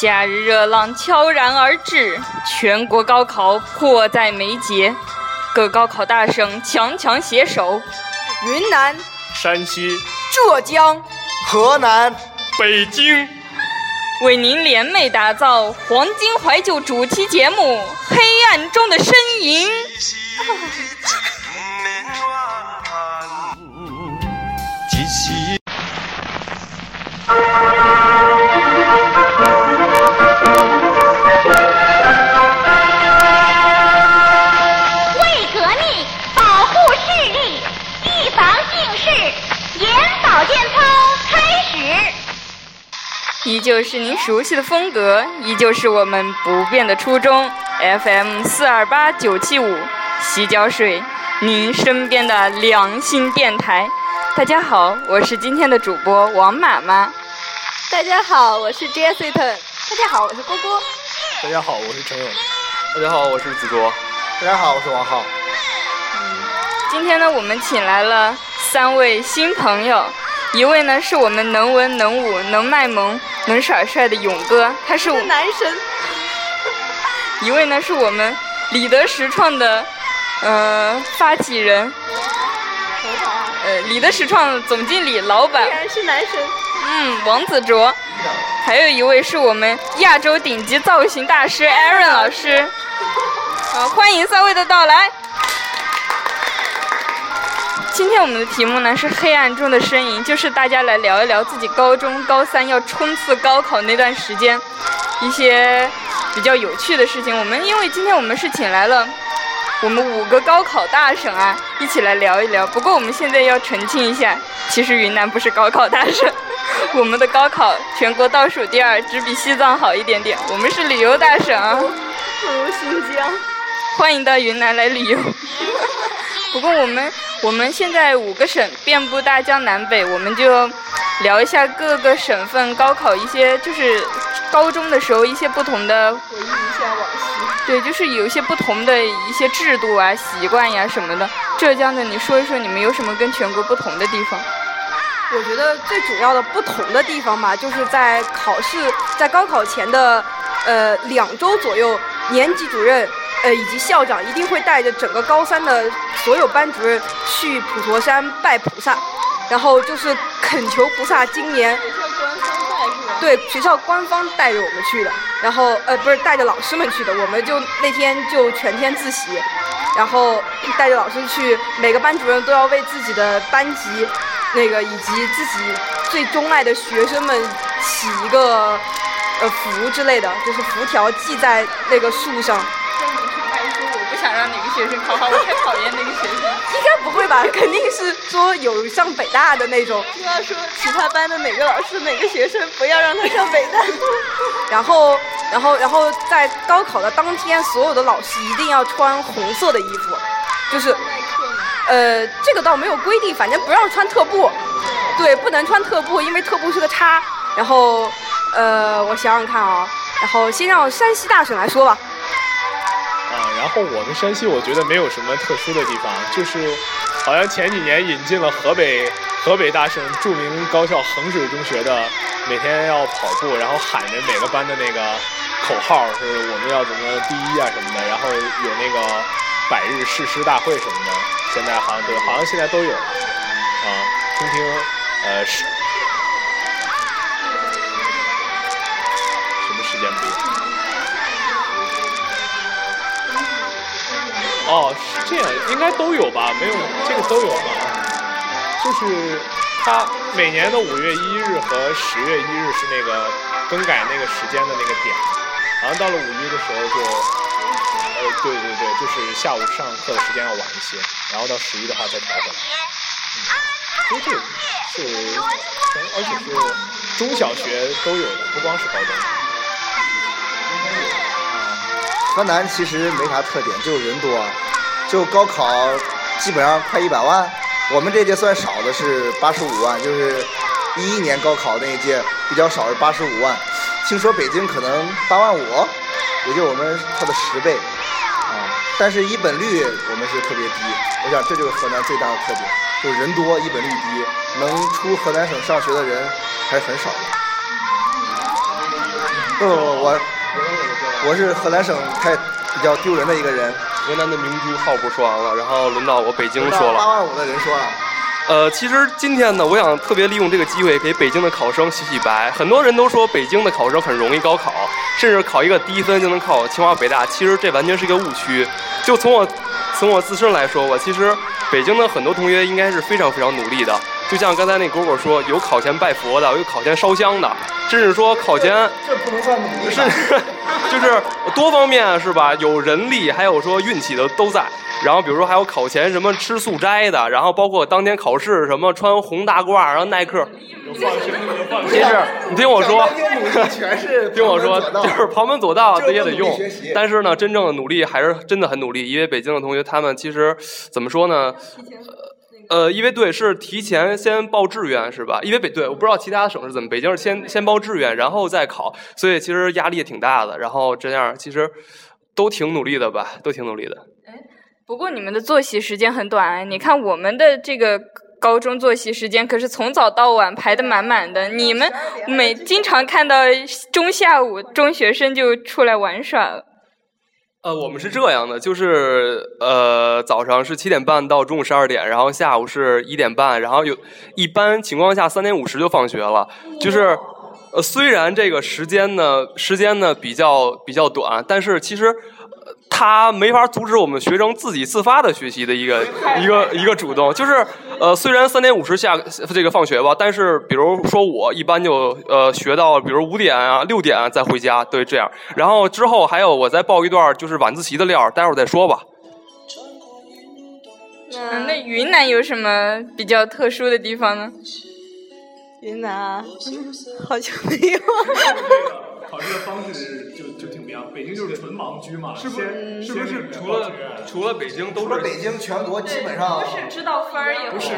夏日热浪悄然而至，全国高考迫在眉睫，各高考大省强强携手，云南、山西、浙江、河南、北京，为您联袂打造黄金怀旧主题节目《黑暗中的身影》。依旧是您熟悉的风格，依旧是我们不变的初衷。FM 四二八九七五，洗脚水，您身边的良心电台。大家好，我是今天的主播王妈妈。大家好，我是 Jessica。大家好，我是郭郭。大家好，我是陈勇。大家好，我是子卓。大家好，我是王浩。今天呢，我们请来了三位新朋友，一位呢是我们能文能武、能卖萌、能耍帅的勇哥，他是我男神。一位呢是我们李德实创的呃发起人，呃李德实创总经理、老板依，然是男神。嗯，王子卓，还有一位是我们亚洲顶级造型大师 Aaron 老师。好，欢迎三位的到来。今天我们的题目呢是黑暗中的身影，就是大家来聊一聊自己高中高三要冲刺高考那段时间一些比较有趣的事情。我们因为今天我们是请来了我们五个高考大省啊，一起来聊一聊。不过我们现在要澄清一下，其实云南不是高考大省，我们的高考全国倒数第二，只比西藏好一点点。我们是旅游大省，不如新疆。欢迎到云南来旅游。不过我们我们现在五个省遍布大江南北，我们就聊一下各个省份高考一些，就是高中的时候一些不同的回忆一下往昔。对，就是有一些不同的一些制度啊、习惯呀什么的。浙江的，你说一说你们有什么跟全国不同的地方？我觉得最主要的不同的地方吧，就是在考试，在高考前的呃两周左右，年级主任呃以及校长一定会带着整个高三的所有班主任去普陀山拜菩萨，然后就是恳求菩萨今年。对，学校官方带着我们去的，然后呃不是带着老师们去的，我们就那天就全天自习，然后带着老师去，每个班主任都要为自己的班级，那个以及自己最钟爱的学生们起一个呃符之类的，就是符条系在那个树上。学生考好，我太讨厌那个学生。应该不会吧？肯定是说有上北大的那种。就要说其他班的哪个老师、哪个学生不要让他上北大。然后，然后，然后在高考的当天，所有的老师一定要穿红色的衣服，就是，呃，这个倒没有规定，反正不让穿特步。对，不能穿特步，因为特步是个叉。然后，呃，我想想看啊，然后先让山西大省来说吧。然后我们山西我觉得没有什么特殊的地方，就是好像前几年引进了河北河北大省著名高校衡水中学的每天要跑步，然后喊着每个班的那个口号，是我们要怎么第一啊什么的，然后有那个百日誓师大会什么的，现在好像都好像现在都有了啊，听听呃哦，是这样，应该都有吧？没有这个都有吧？就是它每年的五月一日和十月一日是那个更改那个时间的那个点，好像到了五一的时候就，呃，对对对，就是下午上课的时间要晚一些，然后到十一的话再调整。嗯，所以这是，而且是中小学都有的，不光是高中。河南其实没啥特点，就是人多，就高考基本上快一百万。我们这届算少的是八十五万，就是一一年高考那一届比较少是八十五万。听说北京可能八万五，也就我们它的十倍啊。但是一本率我们是特别低，我想这就是河南最大的特点，就是人多一本率低，能出河南省上学的人还是很少的。不不不，我我是河南省太比较丢人的一个人。河南的明珠号不说完了，然后轮到我北京说了。八万五的人说了。呃，其实今天呢，我想特别利用这个机会给北京的考生洗洗白。很多人都说北京的考生很容易高考，甚至考一个低分就能考清华北大。其实这完全是一个误区。就从我从我自身来说我，其实北京的很多同学应该是非常非常努力的。就像刚才那果果说，有考前拜佛的，有考前烧香的，甚至说考前这不能算努力，甚至 就是多方面是吧？有人力，还有说运气的都在。然后比如说还有考前什么吃素斋的，然后包括当天考试什么穿红大褂，然后耐克。其实你听我说，全是 听我说，就是旁门左道这也得用。但是呢，真正的努力还是真的很努力，因为北京的同学他们其实怎么说呢？呃，因为对是提前先报志愿是吧？因为北对我不知道其他省是怎么，北京是先先报志愿然后再考，所以其实压力也挺大的。然后这样其实都挺努力的吧，都挺努力的。不过你们的作息时间很短，你看我们的这个高中作息时间可是从早到晚排的满满的。你们每经常看到中下午中学生就出来玩耍了。呃，我们是这样的，就是呃早上是七点半到中午十二点，然后下午是一点半，然后有一般情况下三点五十就放学了。就是呃虽然这个时间呢时间呢比较比较短，但是其实。他没法阻止我们学生自己自发的学习的一个一个一个主动，就是呃，虽然三点五十下这个放学吧，但是比如说我一般就呃学到比如五点啊六点再回家，对这样，然后之后还有我再报一段就是晚自习的料，待会儿再说吧。嗯，那云南有什么比较特殊的地方呢？云南好像没有。考试的方式就就挺不一样，北京就是纯盲区嘛，是不是？是不是除了除了北京都是？北京全国基本上不是知道分儿也不是，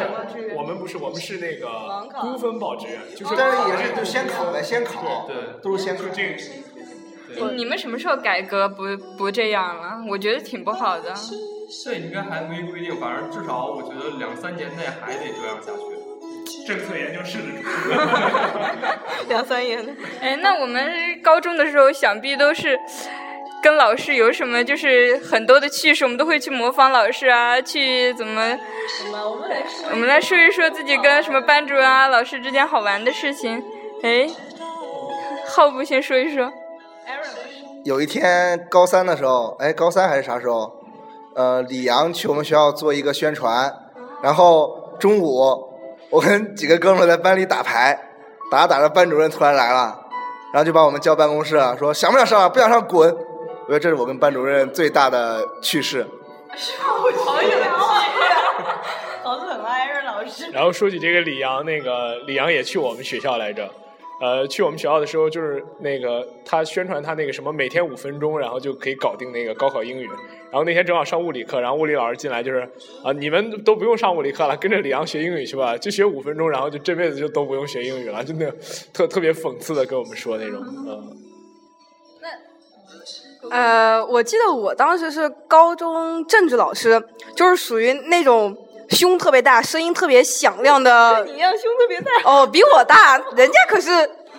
我们不是，我们是那个估分报志愿，就是但是也是就先考呗，先考，对，都是先考。你们什么时候改革不不这样了？我觉得挺不好的。这应该还没规定，反正至少我觉得两三年内还得这样下去。政策研究室的主任，两三年的。哎，那我们高中的时候，想必都是跟老师有什么，就是很多的趣事，我们都会去模仿老师啊，去怎么？我们来说，我们来说一说自己跟什么班主任啊、老师之间好玩的事情。哎，浩不先说一说。有一天高三的时候，哎，高三还是啥时候？呃，李阳去我们学校做一个宣传，然后中午。我跟几个哥们在班里打牌，打着打着，班主任突然来了，然后就把我们叫办公室，说想不想上？不想上滚！我觉得这是我跟班主任最大的趣事。好有趣好可爱啊，老师。然后说起这个李阳，那个李阳也去我们学校来着。呃，去我们学校的时候，就是那个他宣传他那个什么，每天五分钟，然后就可以搞定那个高考英语。然后那天正好上物理课，然后物理老师进来就是啊，你们都不用上物理课了，跟着李阳学英语去吧，就学五分钟，然后就这辈子就都不用学英语了，真的特特别讽刺的跟我们说那种，嗯。那呃，我记得我当时是高中政治老师，就是属于那种。胸特别大，声音特别响亮的。你一样胸特别大。哦，比我大，人家可是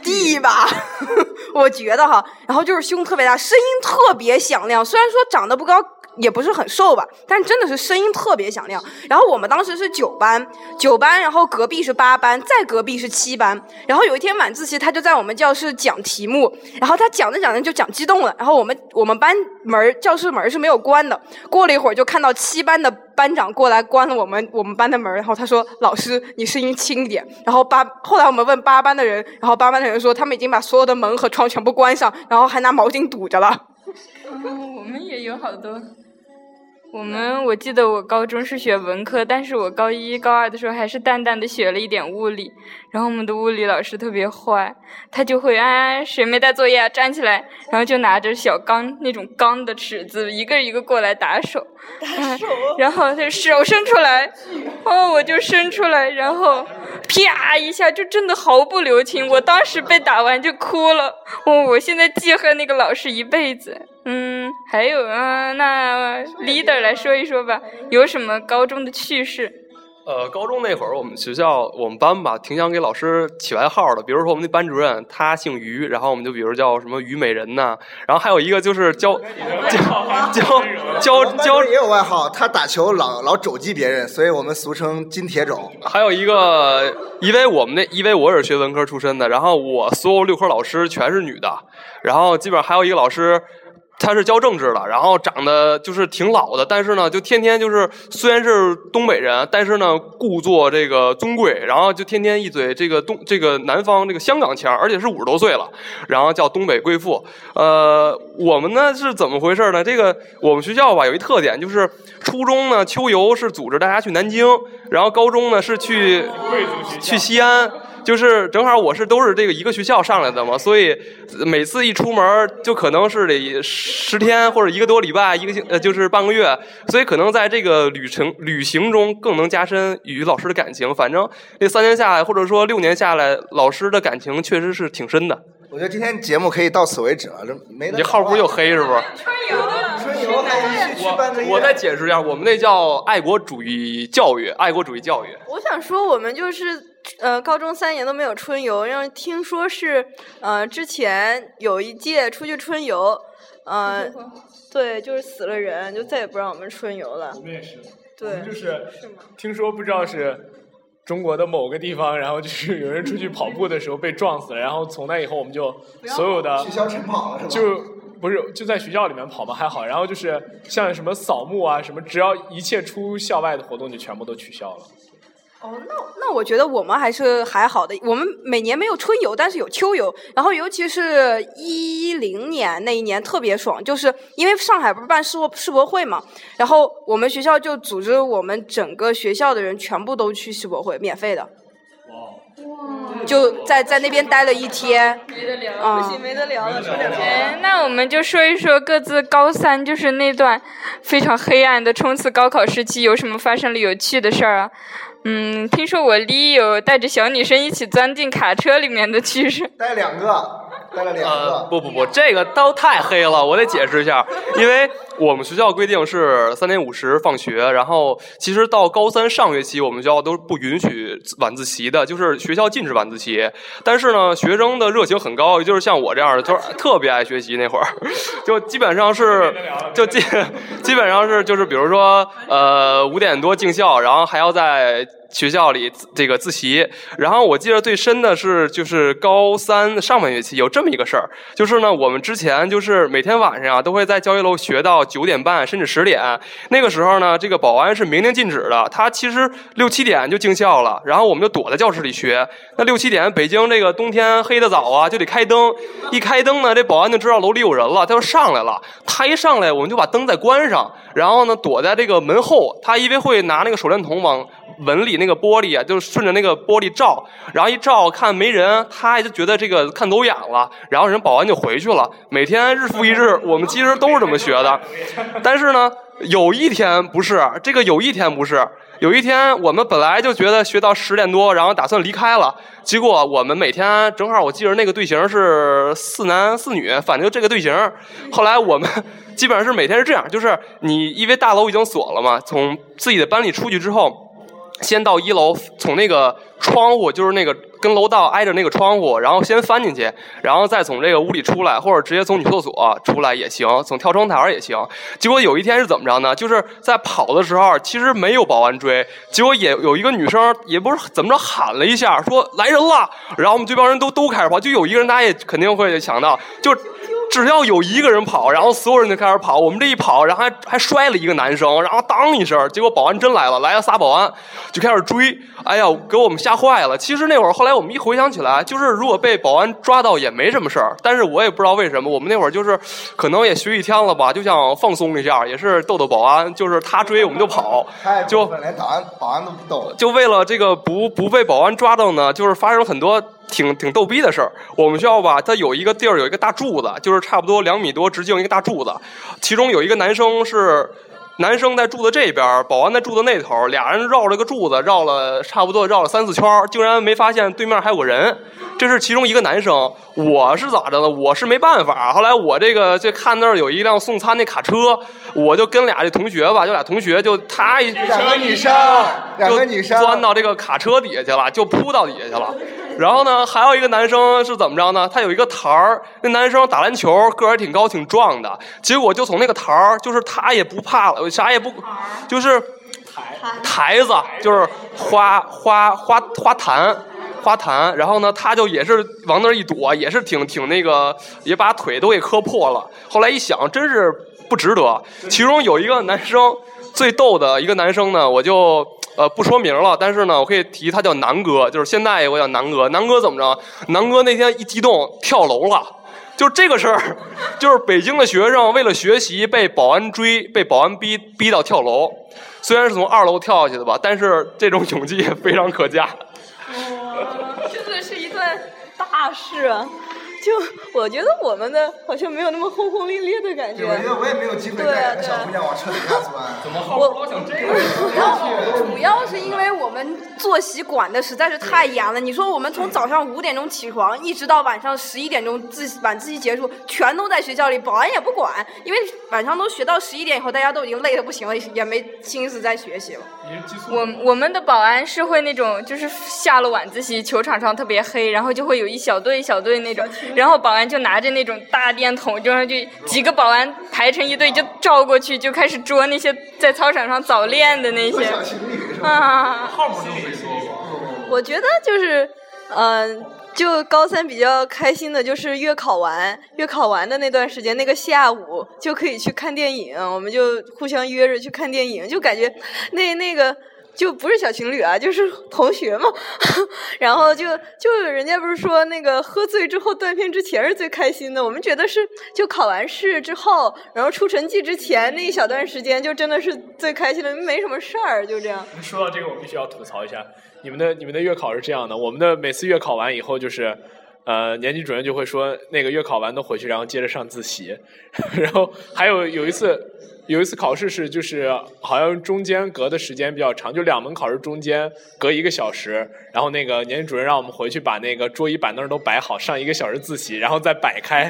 弟吧？我觉得哈，然后就是胸特别大，声音特别响亮。虽然说长得不高。也不是很瘦吧，但真的是声音特别响亮。然后我们当时是九班，九班，然后隔壁是八班，再隔壁是七班。然后有一天晚自习，他就在我们教室讲题目，然后他讲着讲着就讲激动了。然后我们我们班门教室门是没有关的，过了一会儿就看到七班的班长过来关了我们我们班的门，然后他说：“老师，你声音轻一点。”然后八后来我们问八班的人，然后八班的人说他们已经把所有的门和窗全部关上，然后还拿毛巾堵着了。我们也有好多。我们我记得我高中是学文科，但是我高一高二的时候还是淡淡的学了一点物理。然后我们的物理老师特别坏，他就会啊谁没带作业啊站起来，然后就拿着小钢那种钢的尺子一个一个过来打手，打手，然后他手伸出来，哦我就伸出来，然后啪一下就真的毫不留情，我当时被打完就哭了，哦我现在记恨那个老师一辈子。嗯，还有啊，那 leader 来说一说吧，有什么高中的趣事？呃，高中那会儿，我们学校我们班吧，挺想给老师起外号的。比如说我们那班主任，他姓于，然后我们就比如叫什么虞美人呐。然后还有一个就是教教教我们班主教也有外号，他打球老老肘击别人，所以我们俗称金铁肘。还有一个，因为我们那因为我也是学文科出身的，然后我所有六科老师全是女的，然后基本上还有一个老师。他是教政治的，然后长得就是挺老的，但是呢，就天天就是虽然是东北人，但是呢，故作这个尊贵，然后就天天一嘴这个东这个南方这个香港腔，而且是五十多岁了，然后叫东北贵妇。呃，我们呢是怎么回事呢？这个我们学校吧有一特点，就是初中呢秋游是组织大家去南京，然后高中呢是去去西安。就是正好我是都是这个一个学校上来的嘛，所以每次一出门就可能是得十天或者一个多礼拜，一个星呃就是半个月，所以可能在这个旅程旅行中更能加深与老师的感情。反正这三年下来，或者说六年下来，老师的感情确实是挺深的。我觉得今天节目可以到此为止了，这没你这号不是又黑是不是？春游 我再解释一下，我们那叫爱国主义教育，爱国主义教育。我想说，我们就是呃，高中三年都没有春游，然后听说是呃，之前有一届出去春游，呃，对，就是死了人，就再也不让我们春游了我。们也是，我对们，就是听说不知道是中国的某个地方，然后就是有人出去跑步的时候被撞死了，然后从那以后我们就所有的取消晨跑了是吧？就不是就在学校里面跑嘛还好，然后就是像什么扫墓啊什么，只要一切出校外的活动就全部都取消了。哦，那那我觉得我们还是还好的。我们每年没有春游，但是有秋游。然后尤其是一零年那一年特别爽，就是因为上海不是办世博世博会嘛，然后我们学校就组织我们整个学校的人全部都去世博会，免费的。就在在那边待了一天，没得聊啊不行，没得聊了，说点别的哎，那我们就说一说各自高三，就是那段非常黑暗的冲刺高考时期，有什么发生了有趣的事儿啊？嗯，听说我离有带着小女生一起钻进卡车里面的趣事。带两个，带了两呃，个。不不不，这个都太黑了，我得解释一下，因为我们学校规定是三点五十放学，然后其实到高三上学期，我们学校都不允许晚自习的，就是学校禁止晚自习。但是呢，学生的热情很高，也就是像我这样的，就是特别爱学习那会儿，就基本上是就基基本上是就是比如说呃五点多进校，然后还要在。学校里这个自习，然后我记得最深的是，就是高三上半学期有这么一个事儿，就是呢，我们之前就是每天晚上啊都会在教学楼学到九点半甚至十点，那个时候呢，这个保安是明令禁止的，他其实六七点就进校了，然后我们就躲在教室里学。那六七点，北京这个冬天黑的早啊，就得开灯，一开灯呢，这保安就知道楼里有人了，他就上来了。他一上来，我们就把灯再关上，然后呢，躲在这个门后，他因为会拿那个手电筒往门里那个玻璃啊，就顺着那个玻璃照，然后一照看没人，他就觉得这个看走眼了，然后人保安就回去了。每天日复一日，我们其实都是这么学的，但是呢，有一天不是这个，有一天不是。有一天，我们本来就觉得学到十点多，然后打算离开了。结果我们每天正好，我记得那个队形是四男四女，反正就这个队形。后来我们基本上是每天是这样，就是你因为大楼已经锁了嘛，从自己的班里出去之后，先到一楼，从那个窗户，就是那个跟楼道挨着那个窗户，然后先翻进去，然后再从这个屋里出来，或者直接从女厕所出来也行，从跳窗台也行。结果有一天是怎么着呢？就是在跑的时候，其实没有保安追，结果也有一个女生，也不是怎么着喊了一下，说来人了，然后我们这帮人都都开始跑，就有一个人，大家也肯定会想到，就。只要有一个人跑，然后所有人就开始跑。我们这一跑，然后还还摔了一个男生，然后当一声，结果保安真来了，来了仨保安就开始追。哎呀，给我们吓坏了。其实那会儿，后来我们一回想起来，就是如果被保安抓到也没什么事儿。但是我也不知道为什么，我们那会儿就是可能也学一天了吧，就想放松一下，也是逗逗保安，就是他追我们就跑，太就连保安保安都不逗。就为了这个不不被保安抓到呢，就是发生了很多挺挺逗逼的事儿。我们学校吧，它有一个地儿有一个大柱子，就是差不多两米多直径一个大柱子，其中有一个男生是男生在柱子这边，保安在柱子那头，俩人绕了个柱子，绕了差不多绕了三四圈儿，竟然没发现对面还有个人。这是其中一个男生，我是咋着呢？我是没办法。后来我这个就看那儿有一辆送餐那卡车，我就跟俩这同学吧，就俩同学就他一两个女生，两个女生就钻到这个卡车底下去了，就扑到底下去了。然后呢，还有一个男生是怎么着呢？他有一个台儿，那男生打篮球，个儿挺高挺壮的，结果就从那个台儿，就是他也不怕了，啥也不，就是台子，就是花花花花坛。花坛，然后呢，他就也是往那儿一躲，也是挺挺那个，也把腿都给磕破了。后来一想，真是不值得。其中有一个男生最逗的一个男生呢，我就呃不说名了，但是呢，我可以提他叫南哥，就是现在我叫南哥。南哥怎么着？南哥那天一激动跳楼了。就这个事儿，就是北京的学生为了学习被保安追，被保安逼逼到跳楼。虽然是从二楼跳下去的吧，但是这种勇气也非常可嘉。哇 真的是一段大事！就我觉得我们的好像没有那么轰轰烈烈的感觉。我觉得我也没有机会带小姑娘往车底下钻。怎么好老想这个？主要主要是因为我们作息管的实在是太严了。你说我们从早上五点钟起床，一直到晚上十一点钟自习晚自习结束，全都在学校里，保安也不管，因为晚上都学到十一点以后，大家都已经累得不行了，也没心思再学习了。我我们的保安是会那种，就是下了晚自习，球场上特别黑，然后就会有一小队一小队那种，然后保安就拿着那种大电筒，就是就几个保安排成一队就照过去，就开始捉那些在操场上早恋的那些啊。号码都没说过。我觉得就是，嗯、就高三比较开心的就是月考完，月考完的那段时间，那个下午就可以去看电影，我们就互相约着去看电影，就感觉那那个。就不是小情侣啊，就是同学嘛，然后就就人家不是说那个喝醉之后断片之前是最开心的，我们觉得是就考完试之后，然后出成绩之前那一小段时间就真的是最开心的，没什么事儿，就这样。说到这个，我必须要吐槽一下，你们的你们的月考是这样的，我们的每次月考完以后就是。呃，年级主任就会说，那个月考完都回去，然后接着上自习。然后还有有一次，有一次考试是就是好像中间隔的时间比较长，就两门考试中间隔一个小时。然后那个年级主任让我们回去把那个桌椅板凳都摆好，上一个小时自习，然后再摆开，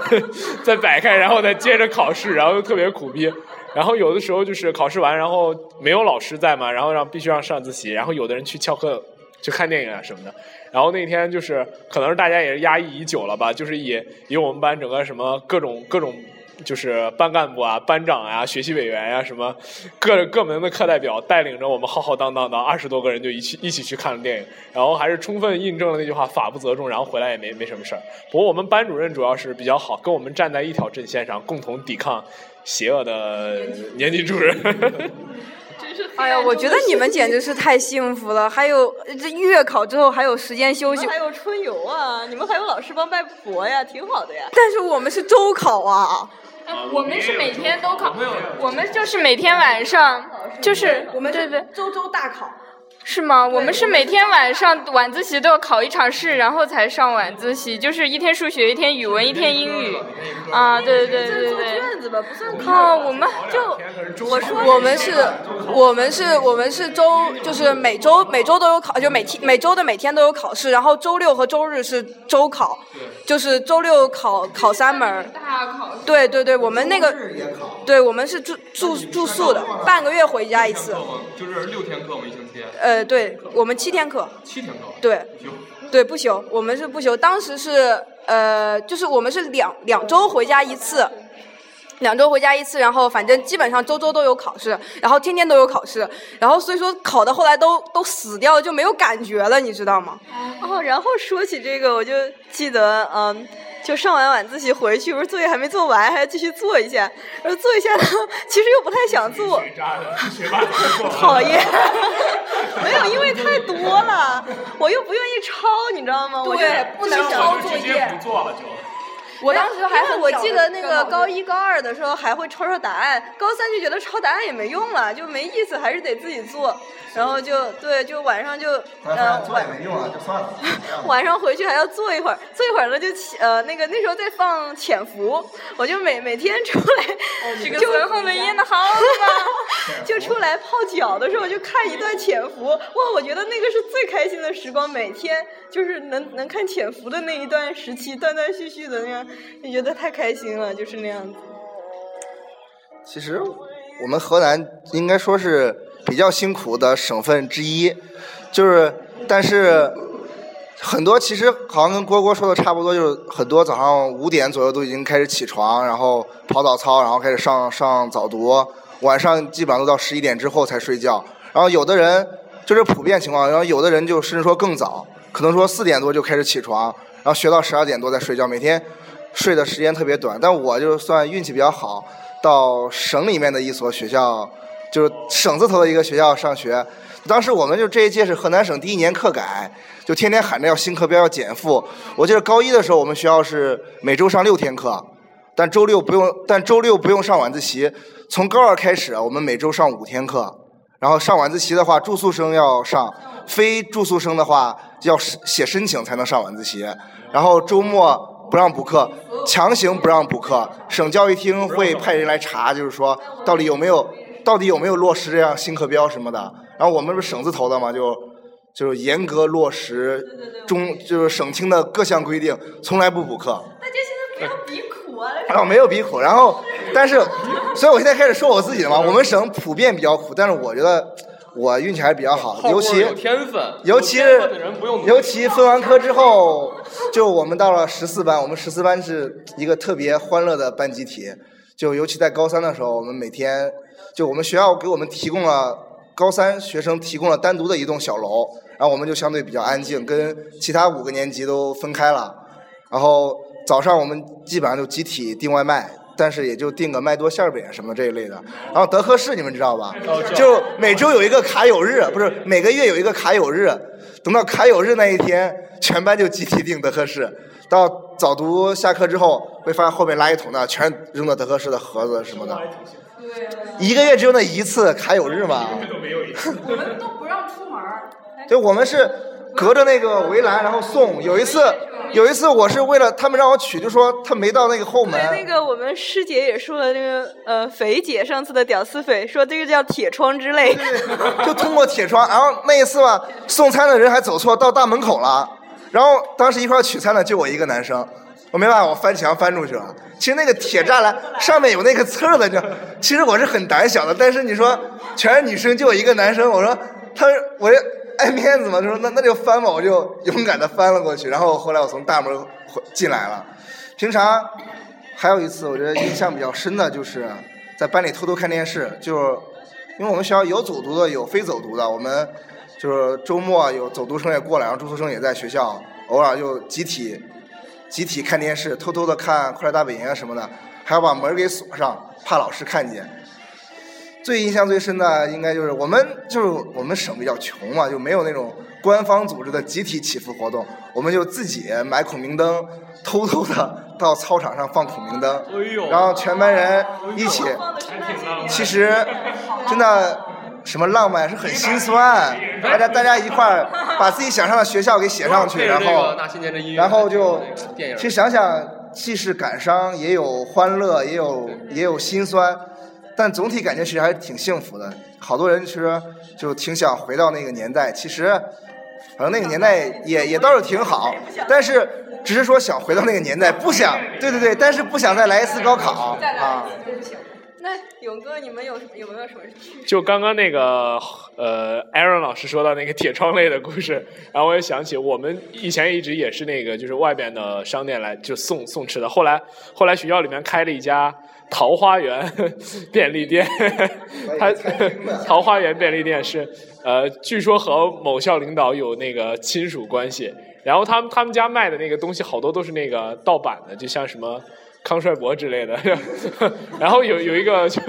再摆开，然后再接着考试，然后就特别苦逼。然后有的时候就是考试完，然后没有老师在嘛，然后让必须让上自习，然后有的人去翘课去看电影啊什么的。然后那天就是可能是大家也是压抑已久了吧，就是以以我们班整个什么各种各种。就是班干部啊、班长啊、学习委员呀、什么各各门的课代表带领着我们浩浩荡荡的二十多个人就一起一起去看了电影，然后还是充分印证了那句话“法不责众”，然后回来也没没什么事儿。不过我们班主任主要是比较好，跟我们站在一条阵线上，共同抵抗邪恶的年级主任。哎呀，我觉得你们简直是太幸福了！还有这月考之后还有时间休息，还有春游啊，你们还有老师帮拜佛呀，挺好的呀。但是我们是周考啊。我们是每天都考，我们就是每天晚上，就是我们对对是周周大考。是吗？我们是每天晚上晚自习都要考一场试，然后才上晚自习，就是一天数学，一天语文，一天英语。啊，对对对对做对。卷子吧，不算考。啊，我们就我说我们是，我们是，我们是周，就是每周每周都有考，就每天每周的每天都有考试，然后周六和周日是周考，就是周六考考三门。大考试。对对对，我们那个，对我们是住住住宿的，半个月回家一次。就是六天课吗？一星期？呃，对我们七天课，七天课。对，对不休，我们是不休。当时是呃，就是我们是两两周回家一次，两周回家一次，然后反正基本上周周都有考试，然后天天都有考试，然后所以说考到后来都都死掉了，就没有感觉了，你知道吗？哦，然后说起这个，我就记得，嗯，就上完晚自习回去，不是作业还没做完，还要继续做一下，然后做一下呢，其实又不太想做？讨厌，没有，因为太多了，我又不愿意抄，你知道吗？我就对不能抄作业不做了就。我当时还很我记得那个高一高二的时候还会抄抄答案，高三就觉得抄答案也没用了，就没意思，还是得自己做。然后就对，就晚上就呃做晚也没用啊，就算了。晚上回去还要坐一会儿，坐一会儿呢就起呃那个那时候在放潜伏，我就每每天出来这个就孙红雷演的好嘛。就出来泡脚的时候就看一段潜伏，哇，我觉得那个是最开心的时光，每天就是能能看潜伏的那一段时期，断断续续的那样，就觉得太开心了，就是那样子。其实我们河南应该说是比较辛苦的省份之一，就是但是很多其实好像跟郭郭说的差不多，就是很多早上五点左右都已经开始起床，然后跑早操，然后开始上上早读，晚上基本上都到十一点之后才睡觉。然后有的人就是普遍情况，然后有的人就甚至说更早，可能说四点多就开始起床，然后学到十二点多再睡觉，每天睡的时间特别短。但我就算运气比较好，到省里面的一所学校，就是省字头的一个学校上学。当时我们就这一届是河南省第一年课改，就天天喊着要新课标要减负。我记得高一的时候，我们学校是每周上六天课，但周六不用，但周六不用上晚自习。从高二开始，我们每周上五天课，然后上晚自习的话，住宿生要上，非住宿生的话要写申请才能上晚自习。然后周末不让补课，强行不让补课，省教育厅会派人来查，就是说到底有没有到底有没有落实这样新课标什么的。然后我们不是省字头的嘛，就就是严格落实中就是省厅的各项规定，从来不补课。大家现在不要比苦啊！然后没有比苦，然后但是，所以我现在开始说我自己了嘛。我们省普遍比较苦，但是我觉得我运气还是比较好，尤其天分，尤其有天分的人不用努力尤其分完科之后，就我们到了十四班，我们十四班是一个特别欢乐的班集体。就尤其在高三的时候，我们每天就我们学校给我们提供了高三学生提供了单独的一栋小楼，然后我们就相对比较安静，跟其他五个年级都分开了。然后早上我们基本上就集体订外卖，但是也就订个麦多馅儿饼什么这一类的。然后德克士你们知道吧？就每周有一个卡友日，不是每个月有一个卡友日。等到卡友日那一天，全班就集体订德克士。到早读下课之后，会发现后面垃圾桶那全扔到德克士的盒子什么的。一个月只有那一次卡友日嘛。我们都不让出门儿。就我们是隔着那个围栏，然后送。有一次，有一次我是为了他们让我取，就说他没到那个后门。对，那个我们师姐也说了，那个呃，肥姐上次的屌丝肥说这个叫铁窗之泪。就通过铁窗，然后那一次吧，送餐的人还走错，到大门口了。然后当时一块取餐的就我一个男生，我没办法，我翻墙翻出去了。其实那个铁栅栏上面有那个刺儿的，就，其实我是很胆小的，但是你说全是女生，就我一个男生，我说他我这爱面子嘛，就说那那就翻吧，我就勇敢的翻了过去。然后后来我从大门回进来了。平常还有一次，我觉得印象比较深的就是在班里偷偷看电视，就是因为我们学校有走读的，有非走读的，我们就是周末有走读生也过来，然后住宿生也在学校，偶尔就集体集体看电视，偷偷的看《快乐大本营》啊什么的，还要把门给锁上，怕老师看见。最印象最深的应该就是我们就是我们省比较穷嘛，就没有那种官方组织的集体祈福活动，我们就自己买孔明灯，偷偷的到操场上放孔明灯，然后全班人一起。其实真的什么浪漫是很心酸，大家大家一块儿把自己想上的学校给写上去，然后然后就其实想想，既是感伤，也有欢乐，也有也有心酸，但总体感觉其实还是挺幸福的。好多人其实就挺想回到那个年代，其实反正那个年代也也倒是挺好，但是只是说想回到那个年代，不想，对对对，但是不想再来一次高考啊。那勇哥，你们有有没有什么趣？就刚刚那个呃，Aaron 老师说到那个铁窗类的故事，然后我也想起我们以前一直也是那个，就是外边的商店来就送送吃的。后来后来学校里面开了一家桃花源 便利店，他 桃花源便利店是呃，据说和某校领导有那个亲属关系。然后他们他们家卖的那个东西好多都是那个盗版的，就像什么康帅博之类的。然后有有一个就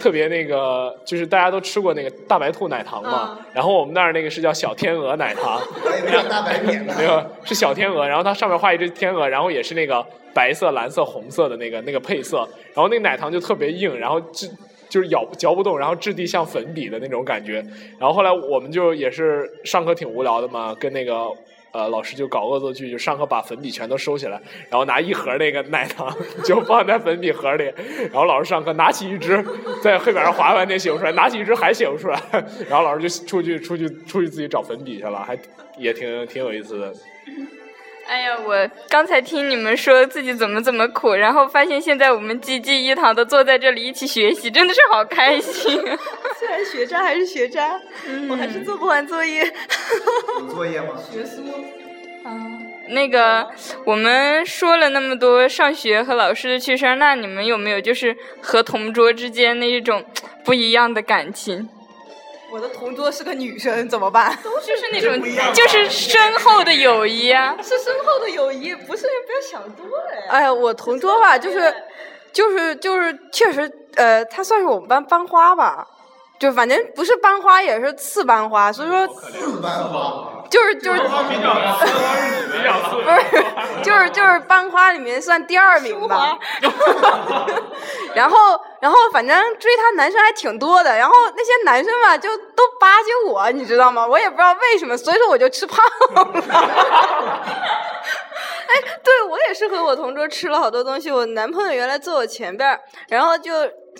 特别那个，就是大家都吃过那个大白兔奶糖嘛，然后我们那儿那个是叫小天鹅奶糖，没有大白。没有是小天鹅，然后它上面画一只天鹅，然后也是那个白色、蓝色、红色的那个那个配色，然后那个奶糖就特别硬，然后质就是咬嚼不动，然后质地像粉笔的那种感觉。然后后来我们就也是上课挺无聊的嘛，跟那个。呃，老师就搞恶作剧，就上课把粉笔全都收起来，然后拿一盒那个奶糖 就放在粉笔盒里，然后老师上课拿起一支，在黑板上划完那写不出来，拿起一支还写不出来，然后老师就出去出去出去自己找粉笔去了，还也挺挺有意思的。哎呀，我刚才听你们说自己怎么怎么苦，然后发现现在我们济济一堂的坐在这里一起学习，真的是好开心。虽然学渣还是学渣，我还是做不完作业。有作业吗？学书。那个，我们说了那么多上学和老师的趣事儿，那你们有没有就是和同桌之间那一种不一样的感情？我的同桌是个女生，怎么办？就是那种，就是深厚的友谊啊，是深厚的友谊，不是不要想多了呀。哎呀，我同桌吧，就是，就是就是，确实，呃，她算是我们班班花吧，就反正不是班花也是次班花，所以说，次班花。就是就是，不是，就是就是班花里面算第二名吧。然后然后反正追她男生还挺多的，然后那些男生吧就都巴结我，你知道吗？我也不知道为什么，所以说我就吃胖了。哎，是和我同桌吃了好多东西。我男朋友原来坐我前边儿，然后就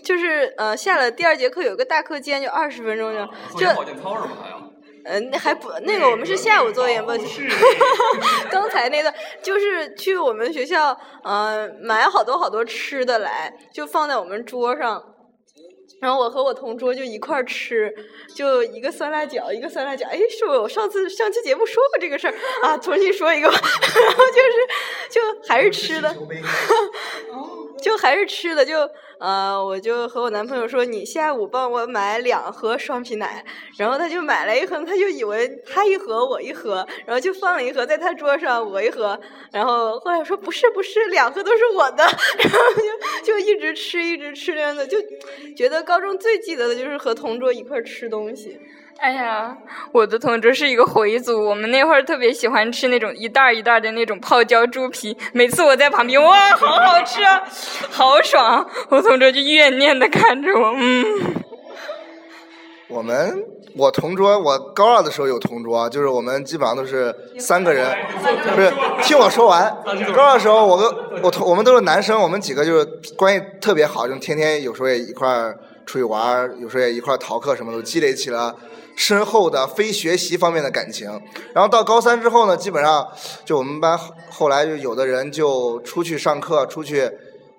就是呃下了第二节课有个大课间，就二十分钟就就。保健操是吗？还要？呃，那还不那个，我们是下午作业不？刚才那个就是去我们学校，呃，买好多好多吃的来，就放在我们桌上。然后我和我同桌就一块儿吃，就一个酸辣角，一个酸辣角。哎，是不是我上次上期节目说过这个事儿啊？重新说一个吧。然后就是，就还是吃的，就还是吃的，就呃，我就和我男朋友说，你下午帮我买两盒双皮奶。然后他就买了一盒，他就以为他一盒我一盒，然后就放了一盒在他桌上，我一盒。然后后来说不是不是，两盒都是我的。然后就就一直吃一直吃这样的，就觉得高中最记得的就是和同桌一块吃东西。哎呀，我的同桌是一个回族，我们那会儿特别喜欢吃那种一袋一袋的那种泡椒猪皮。每次我在旁边，哇，好好吃啊，好爽！我同桌就怨念的看着我，嗯。我们我同桌，我高二的时候有同桌，就是我们基本上都是三个人，不是听我说完。高二的时候，我跟我同我们都是男生，我们几个就是关系特别好，就天天有时候也一块儿出去玩，有时候也一块逃课，什么都积累起了深厚的非学习方面的感情。然后到高三之后呢，基本上就我们班后来就有的人就出去上课，出去。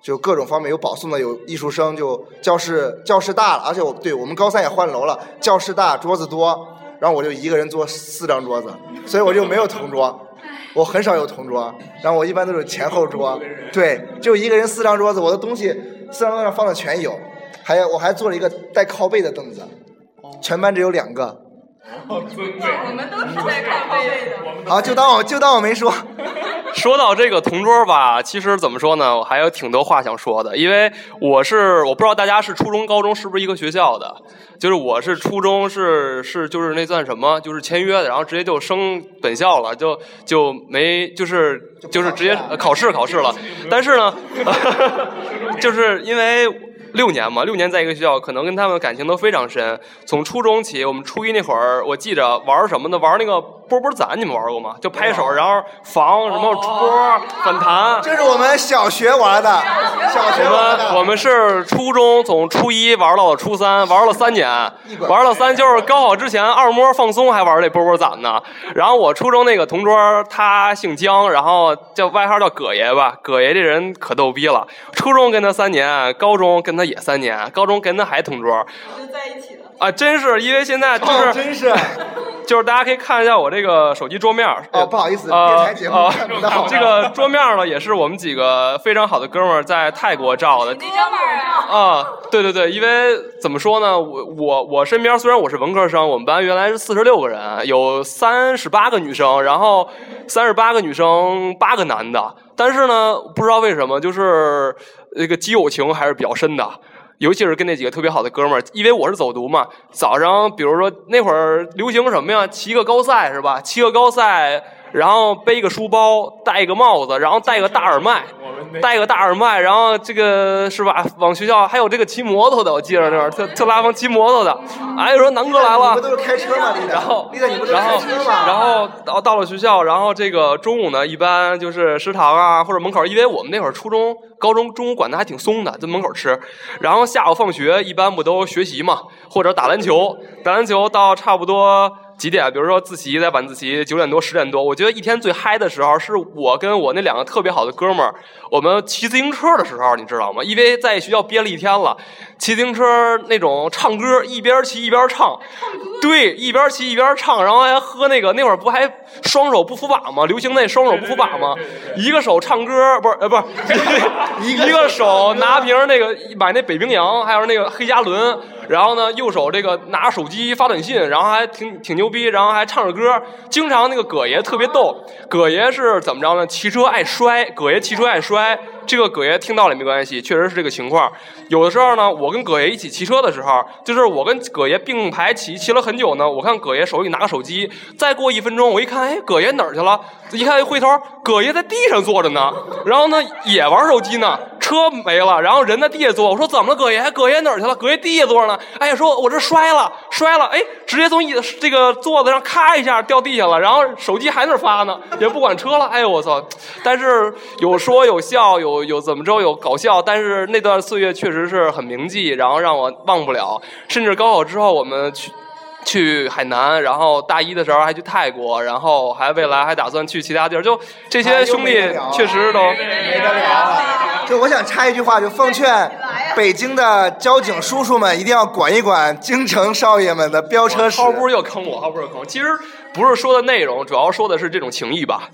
就各种方面有保送的，有艺术生，就教室教室大了，而且我对我们高三也换楼了，教室大，桌子多，然后我就一个人坐四张桌子，所以我就没有同桌，我很少有同桌，然后我一般都是前后桌，对，就一个人四张桌子，我的东西四张桌上放的全有，还有我还做了一个带靠背的凳子，全班只有两个，我们都是带靠背的。好，就当我就当我没说。说到这个同桌吧，其实怎么说呢，我还有挺多话想说的，因为我是我不知道大家是初中、高中是不是一个学校的，就是我是初中是是就是那算什么，就是签约的，然后直接就升本校了，就就没就是就是直接考试考试了，但是呢，就是因为。六年嘛，六年在一个学校，可能跟他们感情都非常深。从初中起，我们初一那会儿，我记着玩什么呢？玩那个波波攒，你们玩过吗？就拍手，然后防什么波反弹。这是我们小学玩的，小学我们我们是初中，从初一玩到了初三，玩了三年，玩了三就是高考之前二摸放松还玩这波波攒呢。然后我初中那个同桌他姓姜，然后叫外号叫葛爷吧，葛爷这人可逗逼了。初中跟他三年，高中跟他。也三年，高中跟他还同桌，就在一起了啊！真是因为现在就是，真是，就是大家可以看一下我这个手机桌面儿。哦，不好意思，呃电台节目呃看不到。这个桌面呢，也是我们几个非常好的哥们儿在泰国照的。哥们儿啊，啊，对对对，因为怎么说呢，我我我身边虽然我是文科生，我们班原来是四十六个人，有三十八个女生，然后三十八个女生八个男的，但是呢，不知道为什么，就是那个基友情还是比较深的。尤其是跟那几个特别好的哥们儿，因为我是走读嘛，早上比如说那会儿流行什么呀，骑个高赛是吧？骑个高赛，然后背个书包，戴个帽子，然后戴个大耳麦，戴个大耳麦，然后这个是吧？往学校还有这个骑摩托的，我记着那会儿特特拉风骑摩托的。哎，说南哥来了你们，都是开车吗？然后然后？然后到到了学校，然后这个中午呢，一般就是食堂啊或者门口，因为我们那会儿初中、高中中午管的还挺松的，在门口吃。然后下午放学一般不都学习嘛，或者打篮球，打篮球到差不多。几点？比如说自习在晚自习九点多十点多，我觉得一天最嗨的时候是我跟我那两个特别好的哥们儿，我们骑自行车的时候，你知道吗？因为在学校憋了一天了，骑自行车那种唱歌，一边骑一边唱，对，一边骑一边唱，然后还喝那个那会儿不还双手不扶把吗？流行那双手不扶把吗？一个手唱歌，不是呃不是，一个手拿瓶那个买那北冰洋，还有那个黑加仑，然后呢右手这个拿手机发短信，然后还挺挺牛逼，然后还唱着歌。经常那个葛爷特别逗，葛爷是怎么着呢？骑车爱摔，葛爷骑车爱摔。这个葛爷听到了也没关系，确实是这个情况。有的时候呢，我跟葛爷一起骑车的时候，就是我跟葛爷并排骑，骑了很久呢。我看葛爷手里拿个手机，再过一分钟，我一看，哎，葛爷哪儿去了？一看一回头，葛爷在地上坐着呢，然后呢也玩手机呢。车没了，然后人在地下坐。我说怎么了，葛爷？葛爷哪儿去了？葛爷地下坐着呢。哎呀，说我这摔了，摔了，哎，直接从椅子这个座子上咔一下掉地下了，然后手机还在那儿发呢，也不管车了。哎呦我操！但是有说有笑，有有怎么着有搞笑，但是那段岁月确实是很铭记，然后让我忘不了。甚至高考之后，我们去。去海南，然后大一的时候还去泰国，然后还未来还打算去其他地儿。就这些兄弟确实都没得聊。就我想插一句话，就奉劝北京的交警叔叔们一定要管一管京城少爷们的飙车史。浩不是又坑我，浩不是又坑我。其实不是说的内容，主要说的是这种情谊吧。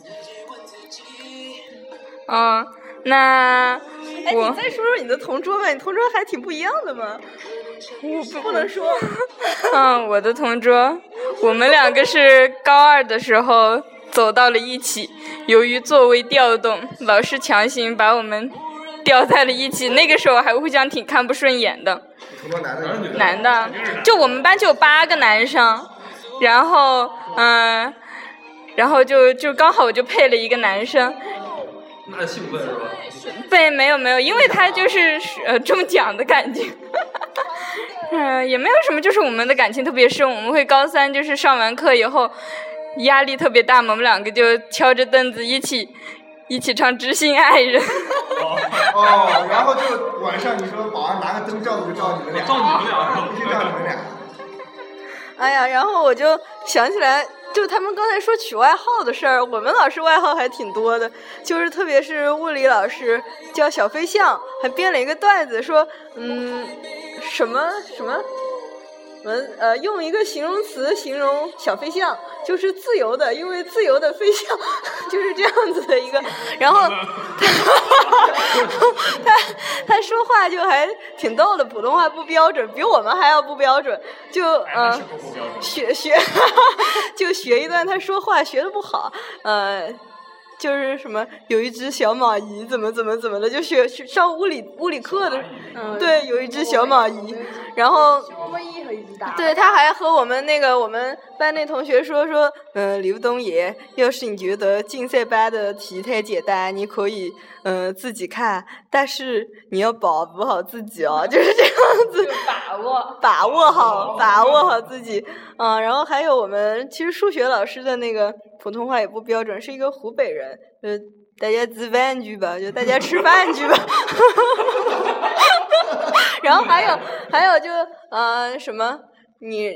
嗯，那哎，我你再说说你的同桌吧，你同桌还挺不一样的嘛。我不不能说，嗯，我的同桌，我们两个是高二的时候走到了一起，由于座位调动，老师强行把我们调在了一起。那个时候还互相挺看不顺眼的，同桌男的女的？男的，就我们班就有八个男生，然后嗯，然后就就刚好我就配了一个男生，那兴奋是吧？对，没有没有，因为他就是呃中奖的感觉，嗯、也没有什么，就是我们的感情特别深。我们会高三就是上完课以后，压力特别大嘛，我们两个就敲着凳子一起一起唱《知心爱人》。哦，然后就晚上你说保安拿个灯照就照你们俩，照你们俩，必须照你们俩。哎呀，然后我就想起来，就他们刚才说取外号的事儿，我们老师外号还挺多的，就是特别是物理老师叫小飞象，还编了一个段子说，嗯，什么什么。我们呃用一个形容词形容小飞象，就是自由的，因为自由的飞象 就是这样子的一个。然后 他他他说话就还挺逗的，普通话不标准，比我们还要不标准。就呃学学就学一段他说话学的不好，呃。就是什么有一只小蚂蚁怎么怎么怎么的，就学学上物理物理课的，对，有一只小蚂蚁，然后对，他还和我们那个我们班那同学说说，嗯、刘东野，要是你觉得竞赛班的题太简单，你可以嗯、呃自己看，但是你要保护好自己哦，就是这样子，把握。把握好，把握好自己。嗯，然后还有我们其实数学老师的那个普通话也不标准，是一个湖北人，呃，大家吃饭去吧，就大家 吃饭去吧。然后还有还有就呃什么你。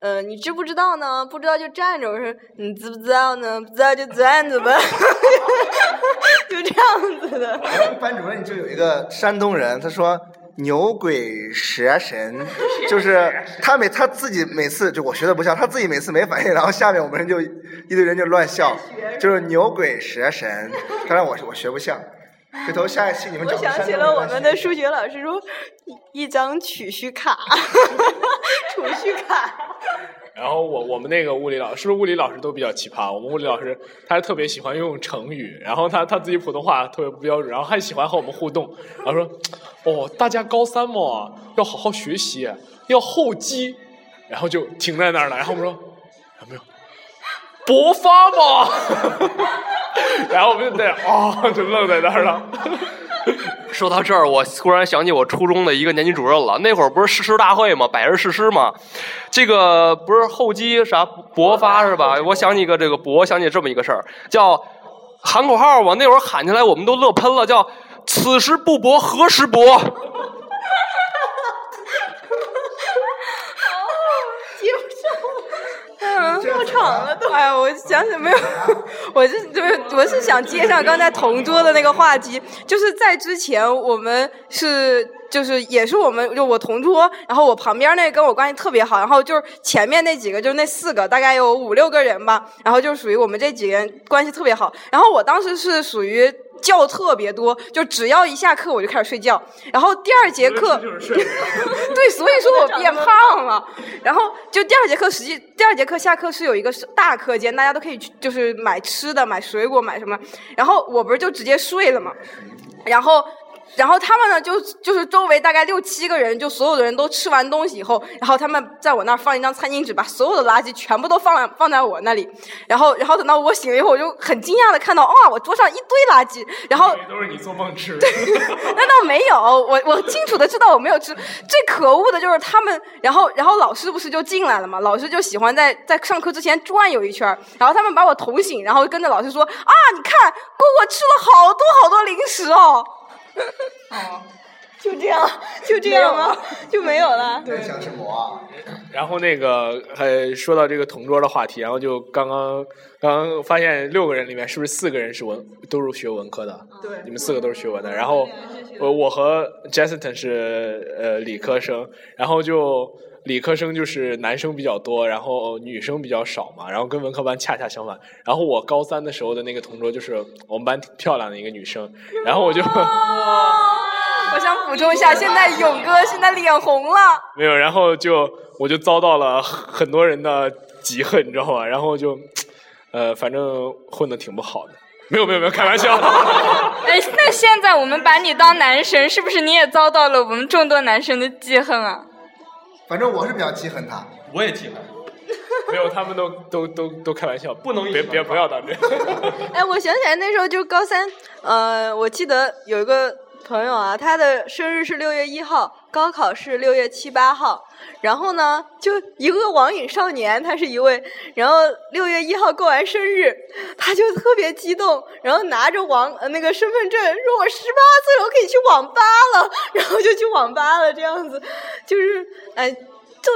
呃，你知不知道呢？不知道就站着。我说你知不知道呢？不知道就站着吧，就这样子的。班主任就有一个山东人，他说牛鬼蛇神，就是他每他自己每次就我学的不像，他自己每次没反应，然后下面我们人就一堆人就乱笑，就是牛鬼蛇神。当然我我学不像，回头下一期你们我找想起了我们的数学老师说，一一张储蓄卡，储蓄卡。然后我我们那个物理老师，是不是物理老师都比较奇葩？我们物理老师他是特别喜欢用成语，然后他他自己普通话特别不标准，然后还喜欢和我们互动，然后说，哦，大家高三嘛，要好好学习，要厚积，然后就停在那儿了。然后我们说，有没有勃发嘛？然后我们就在啊、就愣在那儿了。说到这儿，我突然想起我初中的一个年级主任了。那会儿不是誓师大会吗？百人誓师吗？这个不是厚积啥薄发是吧？我想起一个这个薄，想起这么一个事儿，叫喊口号我。那会儿喊起来，我们都乐喷了，叫“此时不薄，何时薄接不上了，嗯，过场了都。哎呀，我想想没有，我是就是我是想接上刚才同桌的那个话题，就是在之前我们是就是也是我们就我同桌，然后我旁边那跟我关系特别好，然后就是前面那几个就是那四个大概有五六个人吧，然后就属于我们这几个人关系特别好，然后我当时是属于。觉特别多，就只要一下课我就开始睡觉，然后第二节课，对，所以说我变胖了。然后就第二节课，实际第二节课下课是有一个大课间，大家都可以去，就是买吃的、买水果、买什么。然后我不是就直接睡了嘛，然后。然后他们呢，就就是周围大概六七个人，就所有的人都吃完东西以后，然后他们在我那儿放一张餐巾纸，把所有的垃圾全部都放在放在我那里。然后，然后等到我醒了以后，我就很惊讶的看到，哇，我桌上一堆垃圾。然后都是你做梦吃的。那倒没有，我我清楚的知道我没有吃。最可恶的就是他们，然后然后老师不是就进来了嘛？老师就喜欢在在上课之前转悠一圈儿，然后他们把我捅醒，然后跟着老师说啊，你看蝈蝈吃了好多好多零食哦。哦，就这样，就这样吗？就没有了。对想吃馍啊！然后那个呃，说到这个同桌的话题，然后就刚刚刚刚发现六个人里面是不是四个人是文都是学文科的？对，你们四个都是学文的。然后我我和 Justin 是呃理科生，然后就理科生就是男生比较多，然后女生比较少嘛。然后跟文科班恰恰相反。然后我高三的时候的那个同桌就是我们班挺漂亮的一个女生，然后我就。我想补充一下，现在勇哥现在脸红了。没有，然后就我就遭到了很多人的嫉恨，你知道吧？然后就，呃，反正混的挺不好的。没有没有没有，开玩笑。哎，那现在我们把你当男神，是不是你也遭到了我们众多男生的记恨啊？反正我是比较记恨他。我也记恨。没有，他们都都都都开玩笑，不能别别不要当真。哎，我想起来那时候就高三，呃，我记得有一个。朋友啊，他的生日是六月一号，高考是六月七八号。然后呢，就一个网瘾少年，他是一位。然后六月一号过完生日，他就特别激动，然后拿着网呃那个身份证，说我十八岁，我可以去网吧了。然后就去网吧了，这样子，就是哎，就。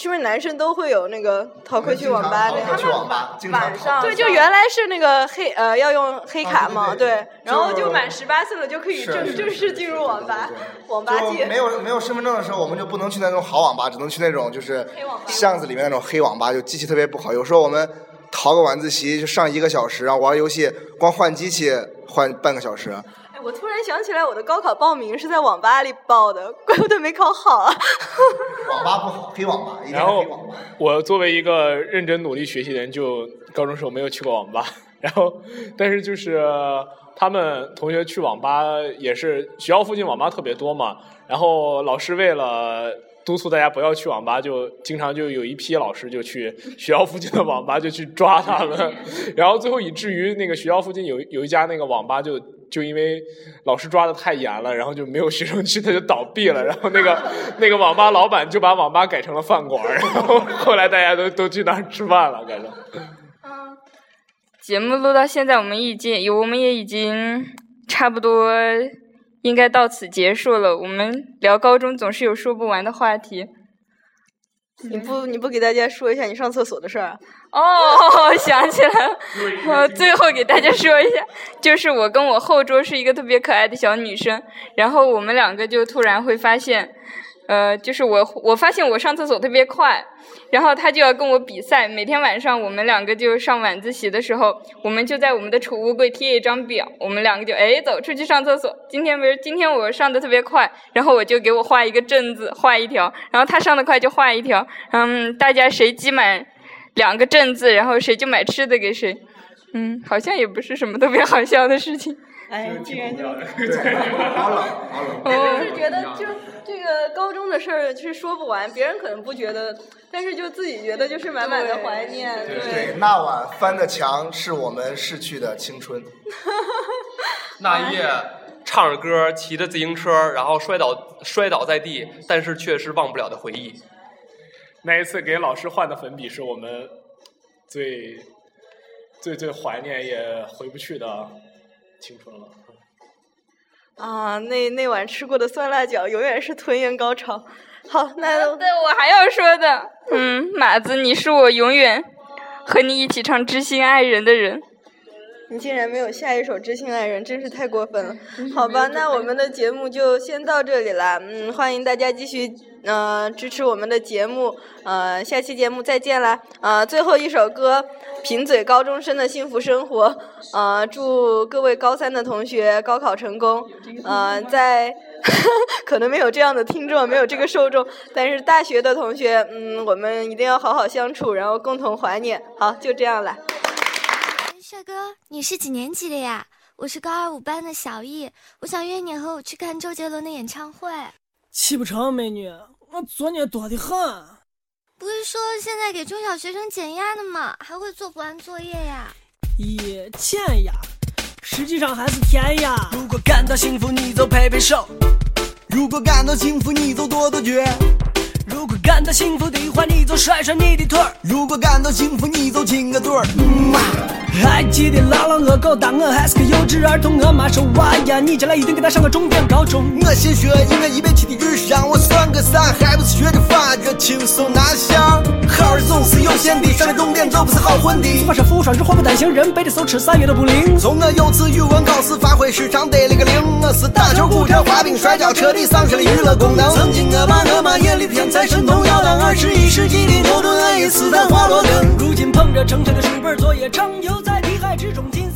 是不是男生都会有那个逃课去网吧？逃课去网吧，晚上对，就原来是那个黑呃要用黑卡嘛，对，然后就满十八岁了就可以正正式进入网吧，网吧界。没有没有身份证的时候，我们就不能去那种好网吧，只能去那种就是巷子里面那种黑网吧，就机器特别不好。有时候我们逃个晚自习就上一个小时，然后玩游戏，光换机器换半个小时。我突然想起来，我的高考报名是在网吧里报的，怪不得没考好啊。网吧不好，黑网吧。然后我作为一个认真努力学习的人，就高中时候没有去过网吧。然后，但是就是他们同学去网吧也是学校附近网吧特别多嘛。然后老师为了督促大家不要去网吧，就经常就有一批老师就去学校附近的网吧就去抓他们。然后最后以至于那个学校附近有有一家那个网吧就。就因为老师抓的太严了，然后就没有学生去，他就倒闭了。然后那个那个网吧老板就把网吧改成了饭馆，然后后来大家都都去那儿吃饭了，改成。嗯，节目录到现在，我们已经，我们也已经差不多应该到此结束了。我们聊高中总是有说不完的话题。你不你不给大家说一下你上厕所的事儿啊？哦，想起来了，我最后给大家说一下，就是我跟我后桌是一个特别可爱的小女生，然后我们两个就突然会发现，呃，就是我我发现我上厕所特别快，然后他就要跟我比赛。每天晚上我们两个就上晚自习的时候，我们就在我们的储物柜贴一张表，我们两个就哎走出去上厕所。今天不是今天我上的特别快，然后我就给我画一个正字，画一条，然后他上的快就画一条，嗯，大家谁积满。两个正字，然后谁就买吃的给谁，嗯，好像也不是什么特别好笑的事情。哎，竟然 就，好冷，好冷。我是觉得，就这个高中的事儿是说不完，别人可能不觉得，但是就自己觉得就是满满的怀念。对，那晚翻的墙是我们逝去的青春。那一夜唱着歌，骑着自行车，然后摔倒摔倒在地，但是却是忘不了的回忆。那一次给老师换的粉笔是我们最最最怀念也回不去的青春了。啊，那那晚吃过的酸辣饺永远是吞咽高潮。好，那对我还要说的，嗯，马子，你是我永远和你一起唱《知心爱人》的人。你竟然没有下一首《知心爱人》，真是太过分了。好吧，那我们的节目就先到这里了。嗯，欢迎大家继续呃支持我们的节目。呃，下期节目再见啦。呃，最后一首歌，贫嘴高中生的幸福生活。呃，祝各位高三的同学高考成功。呃，在 可能没有这样的听众，没有这个受众，但是大学的同学，嗯，我们一定要好好相处，然后共同怀念。好，就这样了。帅哥，你是几年级的呀？我是高二五班的小易，我想约你和我去看周杰伦的演唱会。去不成，美女，我作业多的很。不是说现在给中小学生减压的吗？还会做不完作业呀？咦，减压，实际上还是填压。如果感到幸福，你就拍拍手；如果感到幸福，你就跺跺脚；如果感到幸福的话，你就甩甩你的腿儿；如果感到幸福，你就亲个嘴儿。嗯啊。还记得姥姥恶搞，当我还是个幼稚儿童。我妈说娃呀，你将来一定给他上个重点高中。我先学音乐一百期的日上，我算个啥？还不是学着法着轻松拿下。好儿总是有限的，上了重点就不是好混的。我是服务双至祸不单行，人背的手吃啥药都不灵。从我幼稚语文考试发挥失常得了个零。我是打球、骨折、滑冰、摔跤，彻底丧失了娱乐功能。曾经我把我妈眼里的天在神童摇篮，二十一世纪里牛顿、爱因斯的、华罗庚，如今捧着成才的书本，做夜长游，在题海之中进。